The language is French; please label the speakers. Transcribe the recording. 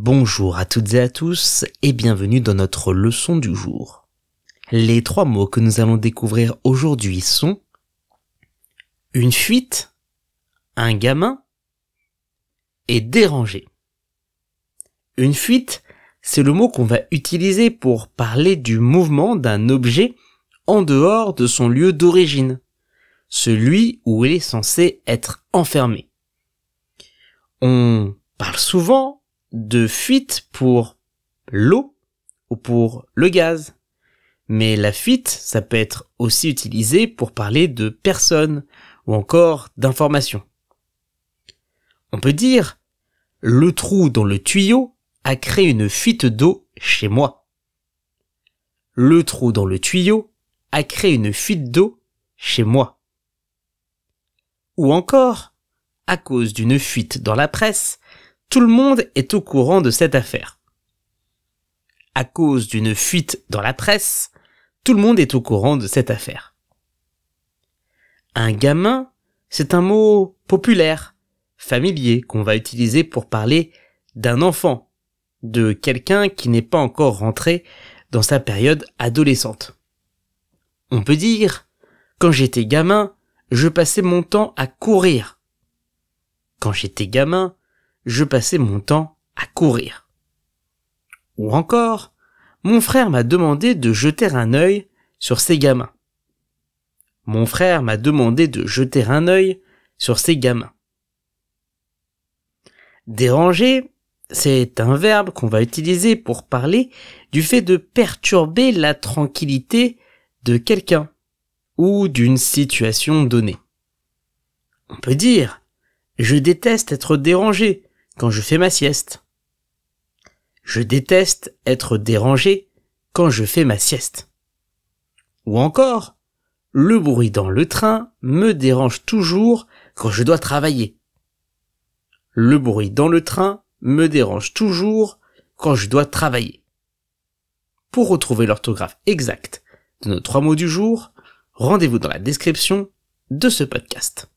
Speaker 1: Bonjour à toutes et à tous et bienvenue dans notre leçon du jour. Les trois mots que nous allons découvrir aujourd'hui sont une fuite, un gamin et déranger. Une fuite, c'est le mot qu'on va utiliser pour parler du mouvement d'un objet en dehors de son lieu d'origine, celui où il est censé être enfermé. On parle souvent de fuite pour l'eau ou pour le gaz. Mais la fuite, ça peut être aussi utilisé pour parler de personnes ou encore d'informations. On peut dire le trou dans le tuyau a créé une fuite d'eau chez moi. Le trou dans le tuyau a créé une fuite d'eau chez moi. Ou encore, à cause d'une fuite dans la presse, tout le monde est au courant de cette affaire. À cause d'une fuite dans la presse, tout le monde est au courant de cette affaire. Un gamin, c'est un mot populaire, familier, qu'on va utiliser pour parler d'un enfant, de quelqu'un qui n'est pas encore rentré dans sa période adolescente. On peut dire, quand j'étais gamin, je passais mon temps à courir. Quand j'étais gamin, je passais mon temps à courir. Ou encore, mon frère m'a demandé de jeter un œil sur ses gamins. Mon frère m'a demandé de jeter un œil sur ses gamins. Déranger, c'est un verbe qu'on va utiliser pour parler du fait de perturber la tranquillité de quelqu'un ou d'une situation donnée. On peut dire, je déteste être dérangé, quand je fais ma sieste. Je déteste être dérangé quand je fais ma sieste. Ou encore, le bruit dans le train me dérange toujours quand je dois travailler. Le bruit dans le train me dérange toujours quand je dois travailler. Pour retrouver l'orthographe exacte de nos trois mots du jour, rendez-vous dans la description de ce podcast.